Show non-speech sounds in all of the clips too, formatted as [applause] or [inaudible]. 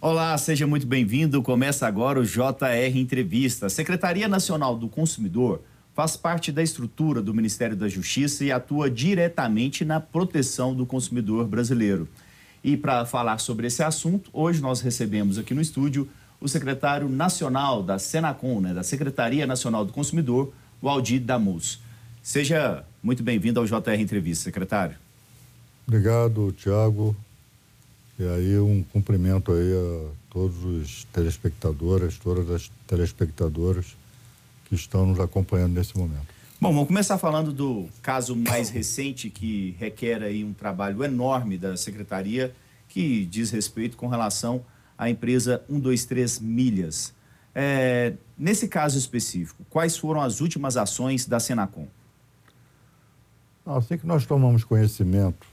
Olá, seja muito bem-vindo. Começa agora o JR Entrevista. A Secretaria Nacional do Consumidor faz parte da estrutura do Ministério da Justiça e atua diretamente na proteção do consumidor brasileiro. E para falar sobre esse assunto, hoje nós recebemos aqui no estúdio o secretário nacional da Senacom, né, da Secretaria Nacional do Consumidor, o Aldir Damus. Seja muito bem-vindo ao JR Entrevista, secretário. Obrigado, Tiago. E aí um cumprimento aí a todos os telespectadores, todas as telespectadoras que estão nos acompanhando nesse momento. Bom, vamos começar falando do caso mais recente que requer aí um trabalho enorme da secretaria que diz respeito com relação à empresa 123 Milhas. É, nesse caso específico, quais foram as últimas ações da Senacom? Assim que nós tomamos conhecimento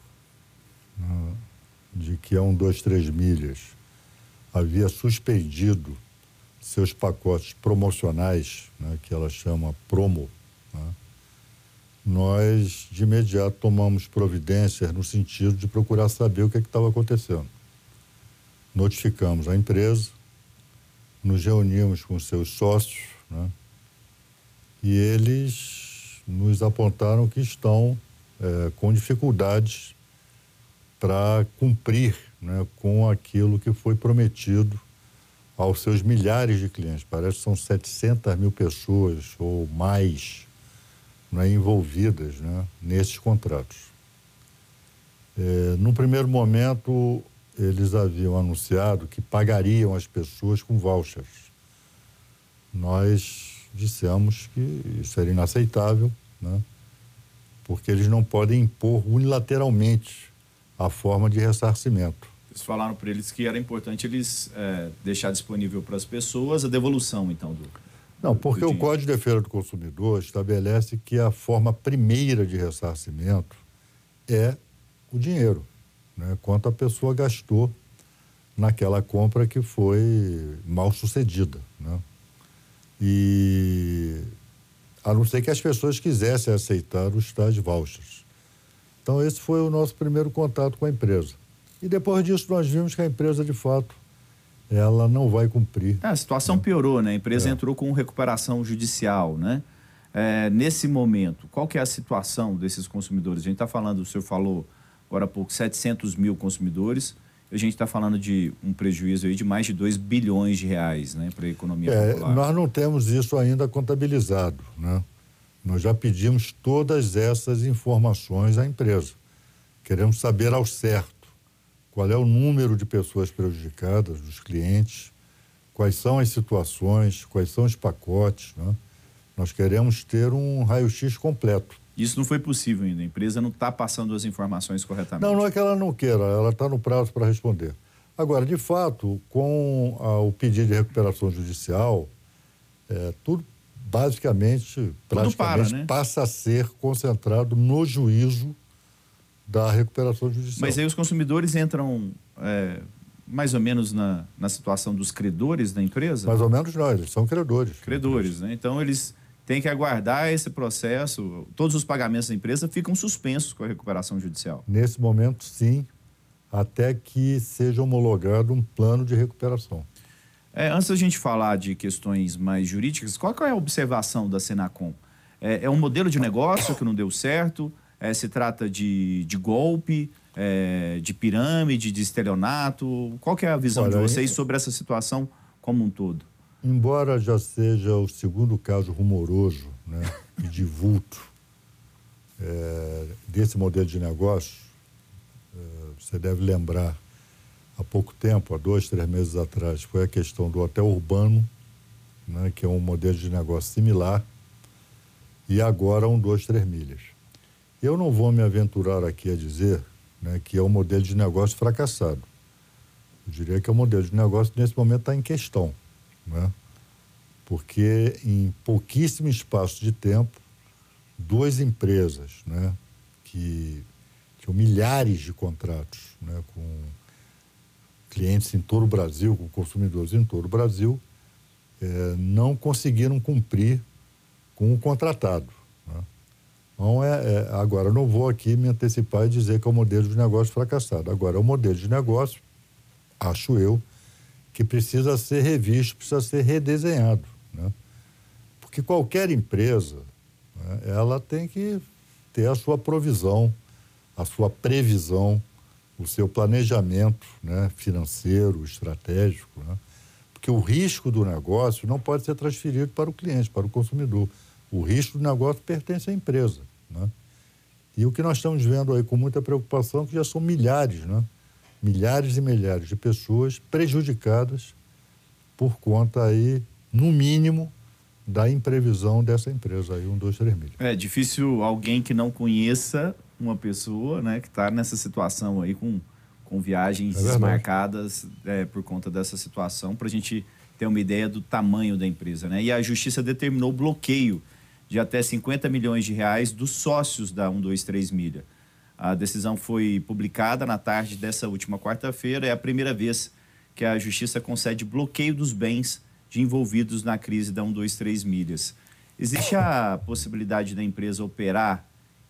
né, de que a 123 Milhas havia suspendido seus pacotes promocionais, né, que ela chama promo, né, nós de imediato tomamos providências no sentido de procurar saber o que é estava acontecendo. Notificamos a empresa, nos reunimos com seus sócios, né, e eles nos apontaram que estão é, com dificuldades para cumprir né, com aquilo que foi prometido aos seus milhares de clientes. Parece que são 700 mil pessoas ou mais né, envolvidas né, nesses contratos. É, no primeiro momento, eles haviam anunciado que pagariam as pessoas com vouchers. Nós dissemos que isso era inaceitável, né, porque eles não podem impor unilateralmente a forma de ressarcimento. Vocês falaram para eles que era importante eles é, deixar disponível para as pessoas a devolução, então, do. Não, porque do o Código de Defesa do Consumidor estabelece que a forma primeira de ressarcimento é o dinheiro, né? quanto a pessoa gastou naquela compra que foi mal sucedida. Né? E a não ser que as pessoas quisessem aceitar os tais vouchers. Então, esse foi o nosso primeiro contato com a empresa. E depois disso, nós vimos que a empresa, de fato, ela não vai cumprir. É, a situação piorou, né? A empresa é. entrou com recuperação judicial, né? É, nesse momento, qual que é a situação desses consumidores? A gente está falando, o senhor falou agora há pouco, 700 mil consumidores. A gente está falando de um prejuízo aí de mais de 2 bilhões de reais né, para a economia é, popular. Nós não temos isso ainda contabilizado, né? Nós já pedimos todas essas informações à empresa. Queremos saber ao certo qual é o número de pessoas prejudicadas, dos clientes, quais são as situações, quais são os pacotes. Né? Nós queremos ter um raio-x completo. Isso não foi possível ainda. A empresa não está passando as informações corretamente. Não, não é que ela não queira, ela está no prazo para responder. Agora, de fato, com a, o pedido de recuperação judicial, é, tudo basicamente, praticamente, para, né? passa a ser concentrado no juízo da recuperação judicial. Mas aí os consumidores entram é, mais ou menos na, na situação dos credores da empresa? Mais ou menos não, eles são credores. Credores, né? Então eles têm que aguardar esse processo, todos os pagamentos da empresa ficam suspensos com a recuperação judicial. Nesse momento, sim, até que seja homologado um plano de recuperação. É, antes da gente falar de questões mais jurídicas, qual é a observação da Senacom? É, é um modelo de negócio que não deu certo? É, se trata de, de golpe, é, de pirâmide, de estelionato? Qual é a visão Olha, de vocês sobre essa situação como um todo? Embora já seja o segundo caso rumoroso né, [laughs] e de vulto é, desse modelo de negócio, é, você deve lembrar há pouco tempo, há dois, três meses atrás, foi a questão do hotel urbano, né, que é um modelo de negócio similar, e agora um, dois, três milhas. Eu não vou me aventurar aqui a dizer né, que é um modelo de negócio fracassado. Eu diria que é um modelo de negócio que nesse momento está em questão, né? porque em pouquíssimo espaço de tempo, duas empresas né, que tinham milhares de contratos né, com clientes em todo o Brasil, com consumidores em todo o Brasil, é, não conseguiram cumprir com o contratado. Né? Então, é, é, agora, não vou aqui me antecipar e dizer que é o modelo de negócio fracassado. Agora, é o modelo de negócio, acho eu, que precisa ser revisto, precisa ser redesenhado. Né? Porque qualquer empresa, né, ela tem que ter a sua provisão, a sua previsão, o seu planejamento né, financeiro, estratégico. Né? Porque o risco do negócio não pode ser transferido para o cliente, para o consumidor. O risco do negócio pertence à empresa. Né? E o que nós estamos vendo aí com muita preocupação é que já são milhares, né? milhares e milhares de pessoas prejudicadas por conta aí, no mínimo, da imprevisão dessa empresa aí, um, dois, três mil. É difícil alguém que não conheça uma pessoa, né, que está nessa situação aí com, com viagens é desmarcadas é, por conta dessa situação, para a gente ter uma ideia do tamanho da empresa, né? E a justiça determinou o bloqueio de até 50 milhões de reais dos sócios da 123 Milha. A decisão foi publicada na tarde dessa última quarta-feira. É a primeira vez que a Justiça concede bloqueio dos bens de envolvidos na crise da 123 milhas. Existe a possibilidade da empresa operar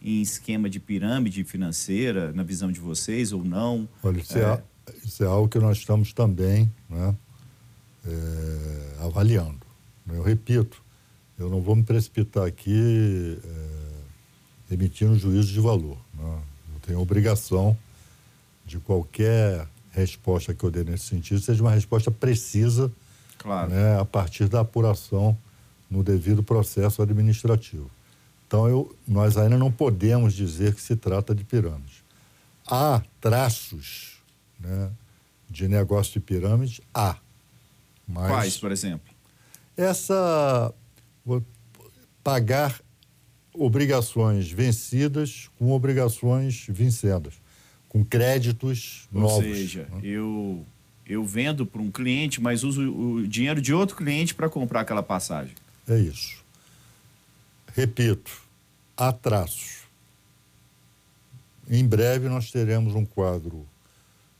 em esquema de pirâmide financeira, na visão de vocês, ou não? Olha, isso é, é, isso é algo que nós estamos também né, é, avaliando. Eu repito, eu não vou me precipitar aqui é, emitindo juízo de valor. Né? tenho a obrigação de qualquer resposta que eu dê nesse sentido seja uma resposta precisa claro. né, a partir da apuração no devido processo administrativo. Então, eu, nós ainda não podemos dizer que se trata de pirâmide. Há traços né, de negócio de pirâmide? Há. Mas Quais, por exemplo? Essa. Pagar obrigações vencidas com obrigações vincendas, com créditos Ou novos. Ou seja, né? eu, eu vendo para um cliente, mas uso o dinheiro de outro cliente para comprar aquela passagem. É isso. Repito, há traços. Em breve nós teremos um quadro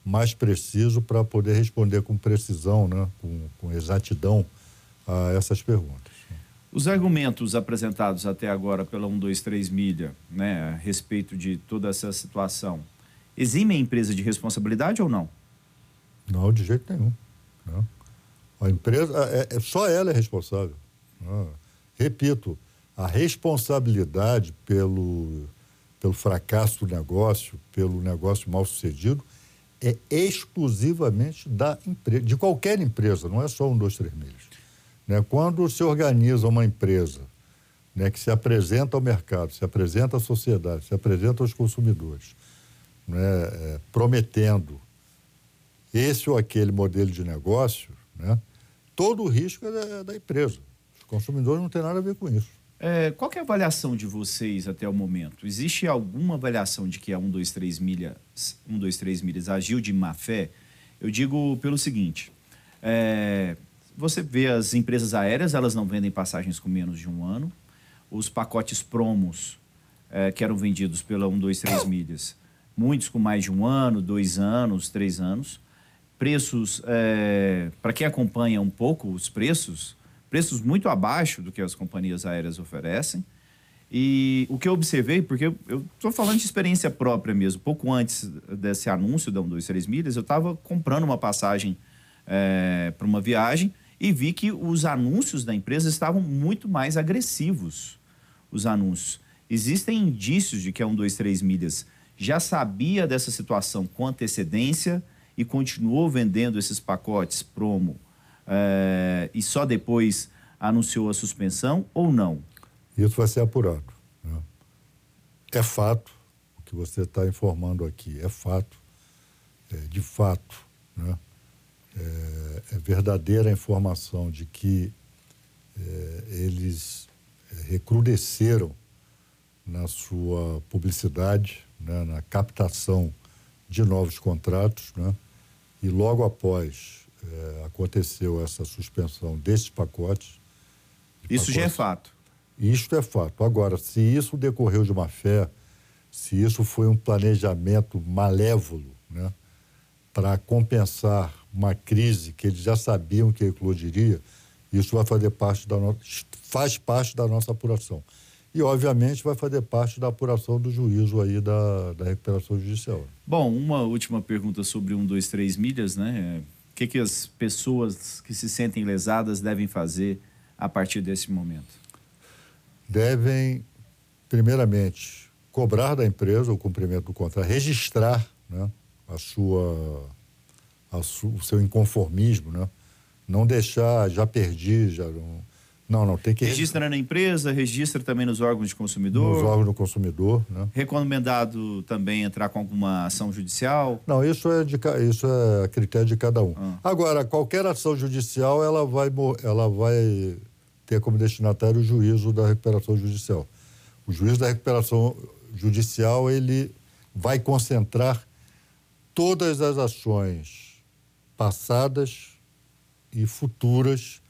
mais preciso para poder responder com precisão, né, com, com exatidão a essas perguntas. Os argumentos apresentados até agora pela 123 Milha, né, a respeito de toda essa situação, exime a empresa de responsabilidade ou não? Não, de jeito nenhum. Não. A empresa, é, é, só ela é responsável. Não. Repito, a responsabilidade pelo, pelo fracasso do negócio, pelo negócio mal sucedido, é exclusivamente da empresa, de qualquer empresa, não é só um, dois, três milhas. Né? Quando se organiza uma empresa né, que se apresenta ao mercado, se apresenta à sociedade, se apresenta aos consumidores, né, é, prometendo esse ou aquele modelo de negócio, né, todo o risco é da, é da, empresa. Os consumidores não têm nada a ver com isso. É, qual é a avaliação de vocês até o momento? Existe alguma avaliação de que a 123 milhas, 123 milhas agiu de má fé? Eu digo pelo seguinte: é, você vê as empresas aéreas, elas não vendem passagens com menos de um ano. Os pacotes promos é, que eram vendidos pela 1, 2, 3 milhas, muitos com mais de um ano, dois anos, três anos. Preços, é, para quem acompanha um pouco os preços, preços muito abaixo do que as companhias aéreas oferecem. E o que eu observei, porque eu estou falando de experiência própria mesmo, pouco antes desse anúncio da 1, 2, 3 milhas, eu estava comprando uma passagem é, para uma viagem e vi que os anúncios da empresa estavam muito mais agressivos. Os anúncios. Existem indícios de que a 123 Milhas já sabia dessa situação com antecedência e continuou vendendo esses pacotes promo é, e só depois anunciou a suspensão ou não? Isso vai ser apurado. Né? É fato o que você está informando aqui, é fato, é, de fato. Né? é, é verdadeira a informação de que é, eles é, recrudesceram na sua publicidade, né, na captação de novos contratos, né, e logo após é, aconteceu essa suspensão desses pacotes. Isso pacotes, já é fato. Isto é fato. Agora, se isso decorreu de uma fé, se isso foi um planejamento malévolo, né, para compensar uma crise que eles já sabiam que eclodiria, isso vai fazer parte da nossa, faz parte da nossa apuração. E, obviamente, vai fazer parte da apuração do juízo aí da, da recuperação judicial. Bom, uma última pergunta sobre um, dois, três milhas, né? Que, que as pessoas que se sentem lesadas devem fazer a partir desse momento? Devem, primeiramente, cobrar da empresa o cumprimento do contrato, registrar né, a sua, a su, o seu inconformismo, né? não deixar, já perdi, já não não, não, tem que... Registra na empresa, registra também nos órgãos de consumidor? Nos órgãos do consumidor, né? Recomendado também entrar com alguma ação judicial? Não, isso é, de, isso é critério de cada um. Ah. Agora, qualquer ação judicial, ela vai, ela vai ter como destinatário o juízo da recuperação judicial. O juízo da recuperação judicial, ele vai concentrar todas as ações passadas e futuras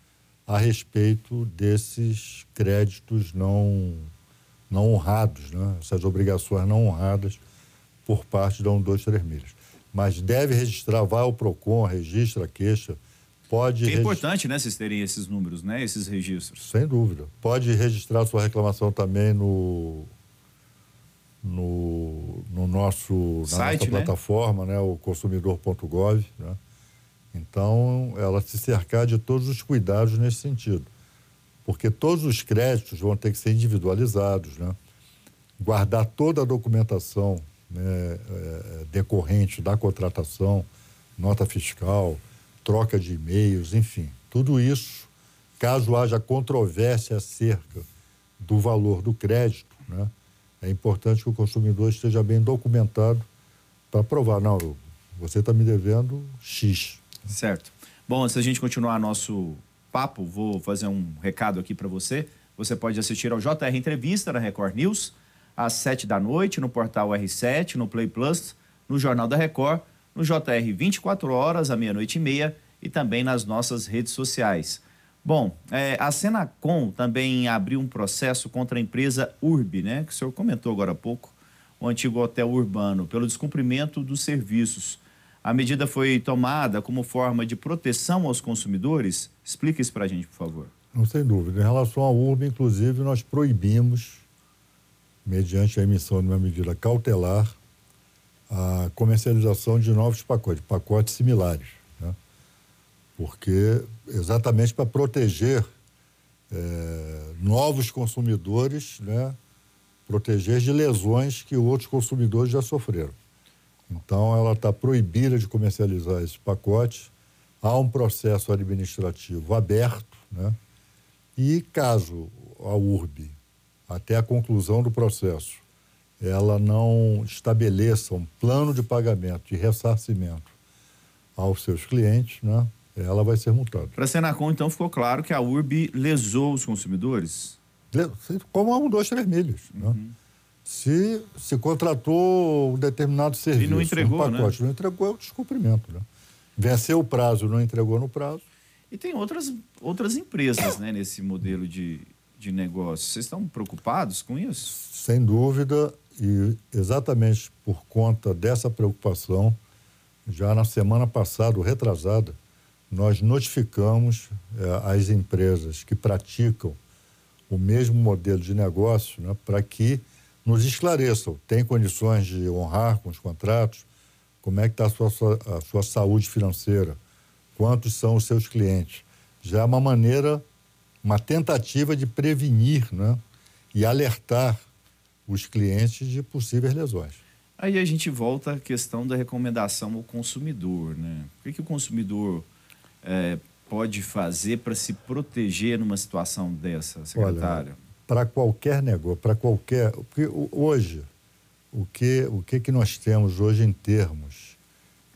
a respeito desses créditos não, não honrados, né? essas obrigações não honradas por parte da 1, 2, 3 milhas. Mas deve registrar, vai ao PROCON, registra a queixa, pode... É importante, né, vocês terem esses números, né, esses registros. Sem dúvida. Pode registrar sua reclamação também no, no, no nosso, na Site, nossa né? plataforma, né, o consumidor.gov, né? Então, ela se cercar de todos os cuidados nesse sentido. Porque todos os créditos vão ter que ser individualizados, né? guardar toda a documentação né, é, decorrente da contratação, nota fiscal, troca de e-mails, enfim. Tudo isso, caso haja controvérsia acerca do valor do crédito, né, é importante que o consumidor esteja bem documentado para provar, não, você está me devendo X. Certo. Bom, antes da gente continuar nosso papo, vou fazer um recado aqui para você. Você pode assistir ao JR Entrevista na Record News, às 7 da noite, no portal R7, no Play Plus, no Jornal da Record, no JR 24 horas, à meia-noite e meia, e também nas nossas redes sociais. Bom, é, a Senacom também abriu um processo contra a empresa Urb, né, que o senhor comentou agora há pouco, o antigo hotel urbano, pelo descumprimento dos serviços. A medida foi tomada como forma de proteção aos consumidores? Explique isso para a gente, por favor. Não, sem dúvida. Em relação à URB, inclusive, nós proibimos, mediante a emissão de uma medida cautelar, a comercialização de novos pacotes, pacotes similares. Né? Porque, exatamente para proteger é, novos consumidores, né? proteger de lesões que outros consumidores já sofreram. Então, ela está proibida de comercializar esse pacote. Há um processo administrativo aberto, né? E caso a URB, até a conclusão do processo, ela não estabeleça um plano de pagamento de ressarcimento aos seus clientes, né? ela vai ser multada. Para a Senacom, então, ficou claro que a URB lesou os consumidores? Como há um, dois, três milhas. Né? Uhum. Né? Se se contratou um determinado serviço. E não entregou, um pacote, né? Não entregou, é o descumprimento. Né? Venceu o prazo, não entregou no prazo. E tem outras, outras empresas né, nesse modelo de, de negócio. Vocês estão preocupados com isso? Sem dúvida, e exatamente por conta dessa preocupação, já na semana passada, retrasada, nós notificamos é, as empresas que praticam o mesmo modelo de negócio né, para que nos esclareçam. Tem condições de honrar com os contratos? Como é que está a sua, a sua saúde financeira? Quantos são os seus clientes? Já é uma maneira, uma tentativa de prevenir né? e alertar os clientes de possíveis lesões. Aí a gente volta à questão da recomendação ao consumidor. Né? O que, que o consumidor é, pode fazer para se proteger numa situação dessa, secretário? Olha, para qualquer negócio, para qualquer. Porque hoje, o que, o que, que nós temos hoje em termos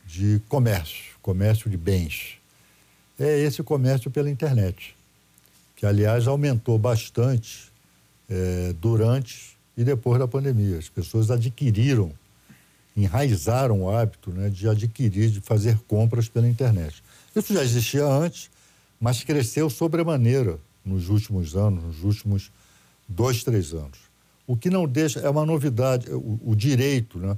de comércio, comércio de bens, é esse comércio pela internet, que, aliás, aumentou bastante é, durante e depois da pandemia. As pessoas adquiriram, enraizaram o hábito né, de adquirir, de fazer compras pela internet. Isso já existia antes, mas cresceu sobremaneira nos últimos anos, nos últimos dois, três anos. O que não deixa é uma novidade, o, o direito, né?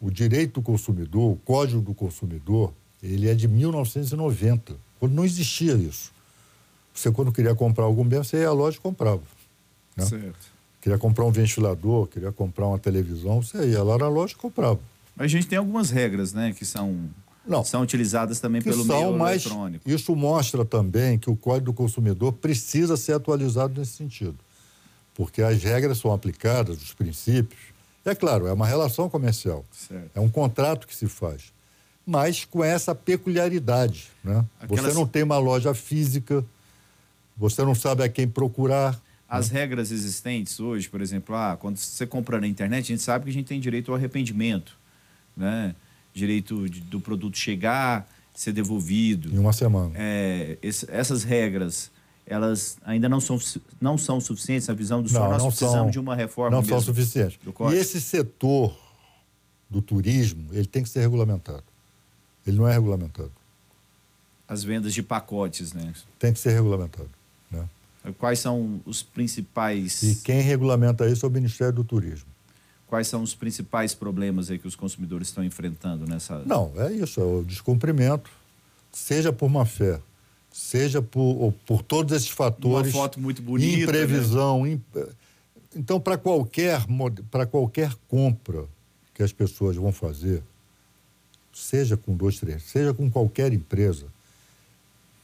O direito do consumidor, o Código do Consumidor, ele é de 1990, quando não existia isso. Você, quando queria comprar algum bem, você ia à loja e comprava. Né? Certo. Queria comprar um ventilador, queria comprar uma televisão, você ia lá na loja e comprava. Mas a gente tem algumas regras, né, que são Não, são utilizadas também pelo são, meio mas eletrônico. Isso mostra também que o Código do Consumidor precisa ser atualizado nesse sentido. Porque as regras são aplicadas, os princípios. É claro, é uma relação comercial. Certo. É um contrato que se faz. Mas com essa peculiaridade. Né? Aquelas... Você não tem uma loja física, você não sabe a quem procurar. As né? regras existentes hoje, por exemplo, ah, quando você compra na internet, a gente sabe que a gente tem direito ao arrependimento. Né? direito de, do produto chegar, ser devolvido. Em uma semana. É, esse, essas regras, elas ainda não são, não são suficientes na visão do senhor? Nós precisamos são, de uma reforma Não são suficientes. E esse setor do turismo, ele tem que ser regulamentado. Ele não é regulamentado. As vendas de pacotes, né? Tem que ser regulamentado. Né? Quais são os principais... E quem regulamenta isso é o Ministério do Turismo. Quais são os principais problemas aí que os consumidores estão enfrentando nessa? Não, é isso, é o descumprimento, seja por má fé, seja por, por todos esses fatores. Uma foto muito bonita. Né? Imprevisão. Né? Então, para qualquer, para qualquer compra que as pessoas vão fazer, seja com dois, três, seja com qualquer empresa,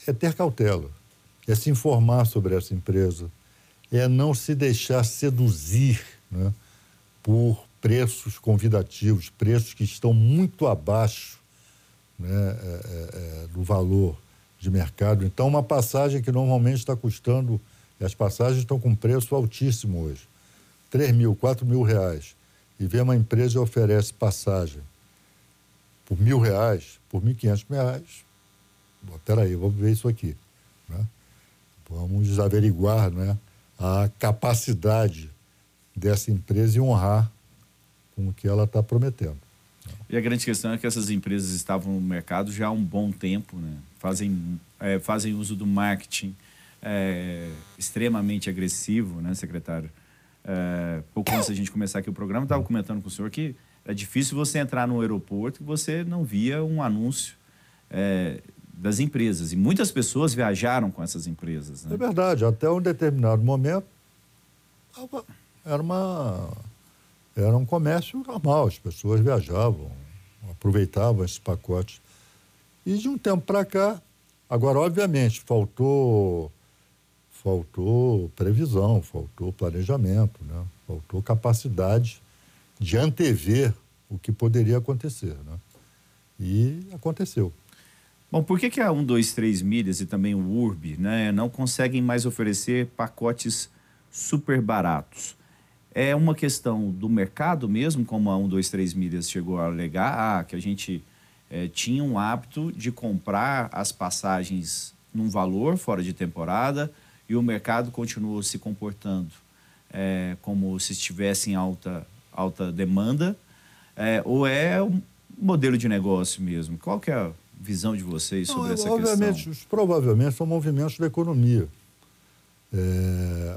é ter cautela, é se informar sobre essa empresa, é não se deixar seduzir, né? por preços convidativos, preços que estão muito abaixo né, é, é, do valor de mercado. Então, uma passagem que normalmente está custando, e as passagens estão com preço altíssimo hoje, 3 mil, 4 mil reais, e vem uma empresa e oferece passagem por mil reais, por mil quinhentos reais, Bom, peraí, vamos ver isso aqui. Né? Vamos averiguar né, a capacidade dessa empresa e honrar com o que ela está prometendo. E a grande questão é que essas empresas estavam no mercado já há um bom tempo, né? fazem, é, fazem uso do marketing é, extremamente agressivo, né, secretário? É, pouco antes da gente começar aqui o programa, estava comentando com o senhor que é difícil você entrar no aeroporto e você não via um anúncio é, das empresas. E muitas pessoas viajaram com essas empresas. Né? É verdade, até um determinado momento era, uma, era um comércio normal, as pessoas viajavam, aproveitavam esses pacotes. E de um tempo para cá, agora, obviamente, faltou, faltou previsão, faltou planejamento, né? faltou capacidade de antever o que poderia acontecer. Né? E aconteceu. Bom, por que, que a 1, 2, 3 milhas e também o URB né, não conseguem mais oferecer pacotes super baratos? É uma questão do mercado mesmo, como a 1, 2, 3 milhas chegou a alegar, ah, que a gente é, tinha um hábito de comprar as passagens num valor fora de temporada e o mercado continuou se comportando é, como se estivesse em alta, alta demanda, é, ou é um modelo de negócio mesmo? Qual que é a visão de vocês sobre Não, essa obviamente, questão? Provavelmente são movimentos da economia.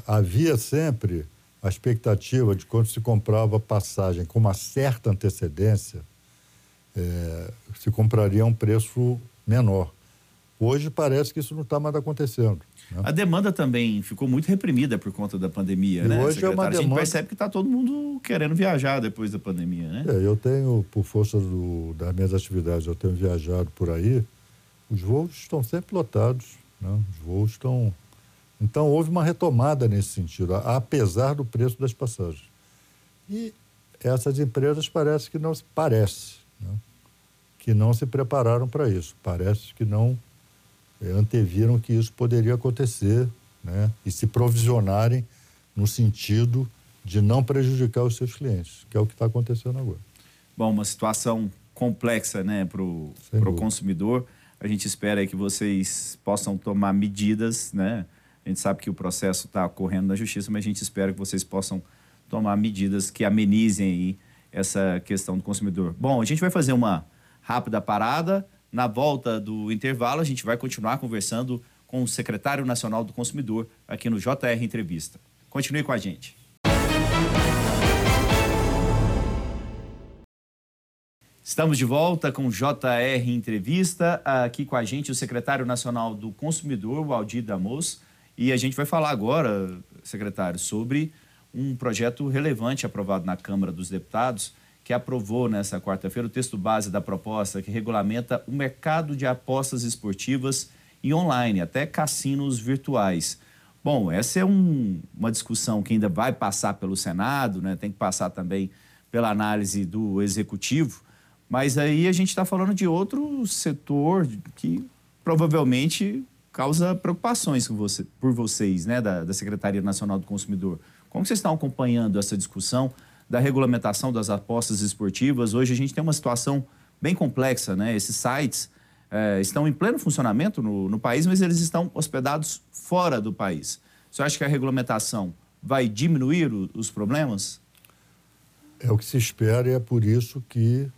Havia sempre a expectativa de quando se comprava passagem com uma certa antecedência, é, se compraria a um preço menor. Hoje parece que isso não está mais acontecendo. Né? A demanda também ficou muito reprimida por conta da pandemia, e né? Hoje é uma demanda... A gente percebe que está todo mundo querendo viajar depois da pandemia, né? É, eu tenho, por força do, das minhas atividades, eu tenho viajado por aí, os voos estão sempre lotados, né? os voos estão então, houve uma retomada nesse sentido, apesar do preço das passagens. E essas empresas parece que não parece né? que não se prepararam para isso, parece que não é, anteviram que isso poderia acontecer né? e se provisionarem no sentido de não prejudicar os seus clientes, que é o que está acontecendo agora. Bom, uma situação complexa né, para o consumidor. A gente espera que vocês possam tomar medidas, né? A gente sabe que o processo está ocorrendo na justiça, mas a gente espera que vocês possam tomar medidas que amenizem aí essa questão do consumidor. Bom, a gente vai fazer uma rápida parada. Na volta do intervalo, a gente vai continuar conversando com o secretário nacional do consumidor aqui no JR Entrevista. Continue com a gente. Estamos de volta com o JR Entrevista. Aqui com a gente o secretário nacional do consumidor, o Aldir Damos. E a gente vai falar agora, secretário, sobre um projeto relevante aprovado na Câmara dos Deputados, que aprovou nessa quarta-feira o texto base da proposta que regulamenta o mercado de apostas esportivas e online, até cassinos virtuais. Bom, essa é um, uma discussão que ainda vai passar pelo Senado, né? tem que passar também pela análise do Executivo, mas aí a gente está falando de outro setor que provavelmente causa preocupações com você, por vocês, né, da, da Secretaria Nacional do Consumidor. Como vocês estão acompanhando essa discussão da regulamentação das apostas esportivas? Hoje a gente tem uma situação bem complexa, né? Esses sites é, estão em pleno funcionamento no, no país, mas eles estão hospedados fora do país. Você acha que a regulamentação vai diminuir o, os problemas? É o que se espera e é por isso que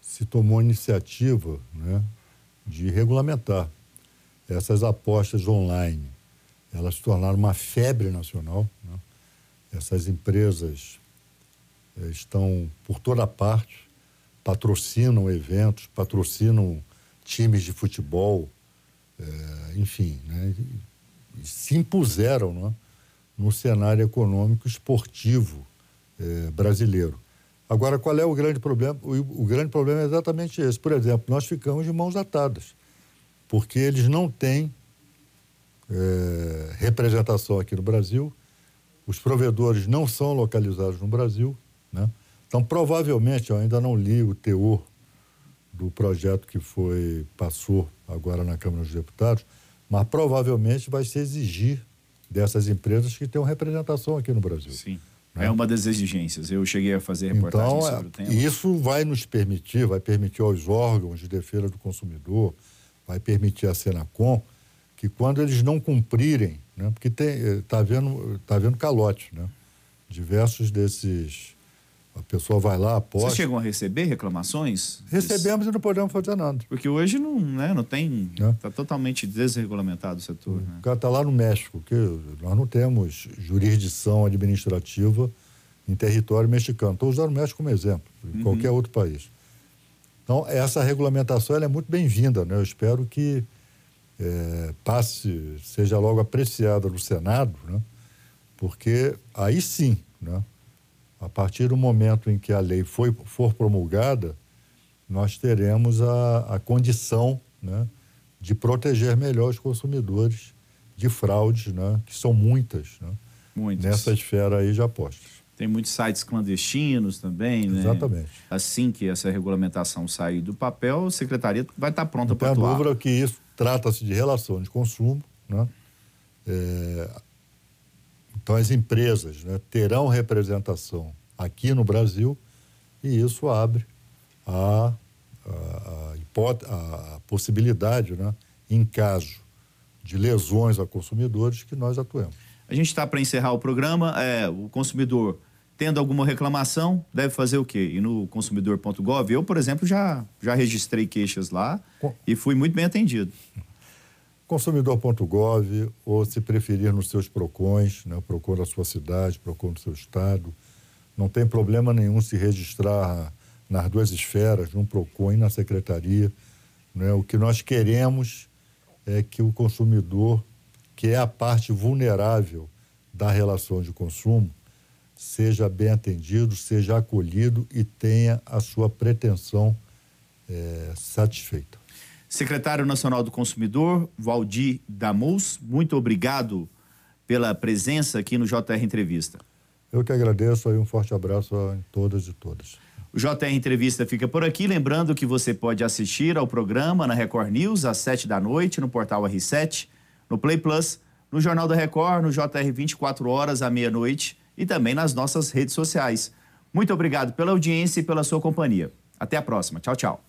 se tomou a iniciativa né, de regulamentar essas apostas online. Elas se tornaram uma febre nacional. Né? Essas empresas é, estão por toda parte, patrocinam eventos, patrocinam times de futebol, é, enfim, né, se impuseram né, no cenário econômico esportivo é, brasileiro. Agora, qual é o grande problema? O, o, grande problema é exatamente esse. Por exemplo, nós ficamos de mãos atadas, porque eles não têm é, representação aqui no Brasil, os provedores não são localizados no Brasil, né? Então, provavelmente, eu ainda não li o teor do projeto que foi passou agora na Câmara dos Deputados, mas provavelmente vai se exigir dessas empresas que tenham representação aqui no Brasil. Sim. Né? É uma das exigências. Eu cheguei a fazer reportagem então, sobre o tema. Isso vai nos permitir, vai permitir aos órgãos de defesa do consumidor, vai permitir à Senacom que quando eles não cumprirem, né, porque está vendo, tá vendo calote, né? Diversos desses a pessoa vai lá, aposta. Vocês chegam a receber reclamações? Recebemos e não podemos fazer nada. Porque hoje não, né, não tem. Está é. totalmente desregulamentado o setor. O né? cara está lá no México, que nós não temos jurisdição administrativa em território mexicano. Estou usando o México como exemplo, em uhum. qualquer outro país. Então, essa regulamentação é muito bem-vinda. Né? Eu espero que é, passe, seja logo apreciada no Senado, né? porque aí sim, né? A partir do momento em que a lei foi, for promulgada, nós teremos a, a condição né, de proteger melhor os consumidores de fraudes, né, que são muitas, né, muitas nessa esfera aí de apostas. Tem muitos sites clandestinos também, né? Exatamente. Assim que essa regulamentação sair do papel, a secretaria vai estar pronta para atuar. Tem dúvida que isso trata-se de relação de consumo, né? É, então, as empresas né, terão representação aqui no Brasil e isso abre a, a, a, a possibilidade, né, em caso de lesões a consumidores, que nós atuemos. A gente está para encerrar o programa. É, o consumidor tendo alguma reclamação, deve fazer o quê? Ir no consumidor.gov? Eu, por exemplo, já, já registrei queixas lá Com... e fui muito bem atendido consumidor.gov ou se preferir nos seus PROCONs, né, PROCON da sua cidade, PROCON do seu estado. Não tem problema nenhum se registrar nas duas esferas, no PROCON e na secretaria. Né? O que nós queremos é que o consumidor, que é a parte vulnerável da relação de consumo, seja bem atendido, seja acolhido e tenha a sua pretensão é, satisfeita. Secretário Nacional do Consumidor, Valdir Damus, muito obrigado pela presença aqui no JR Entrevista. Eu que agradeço aí, um forte abraço a todas e todas. O JR Entrevista fica por aqui, lembrando que você pode assistir ao programa na Record News às 7 da noite, no portal R7, no Play Plus, no Jornal da Record, no JR 24 horas à meia-noite e também nas nossas redes sociais. Muito obrigado pela audiência e pela sua companhia. Até a próxima. Tchau, tchau.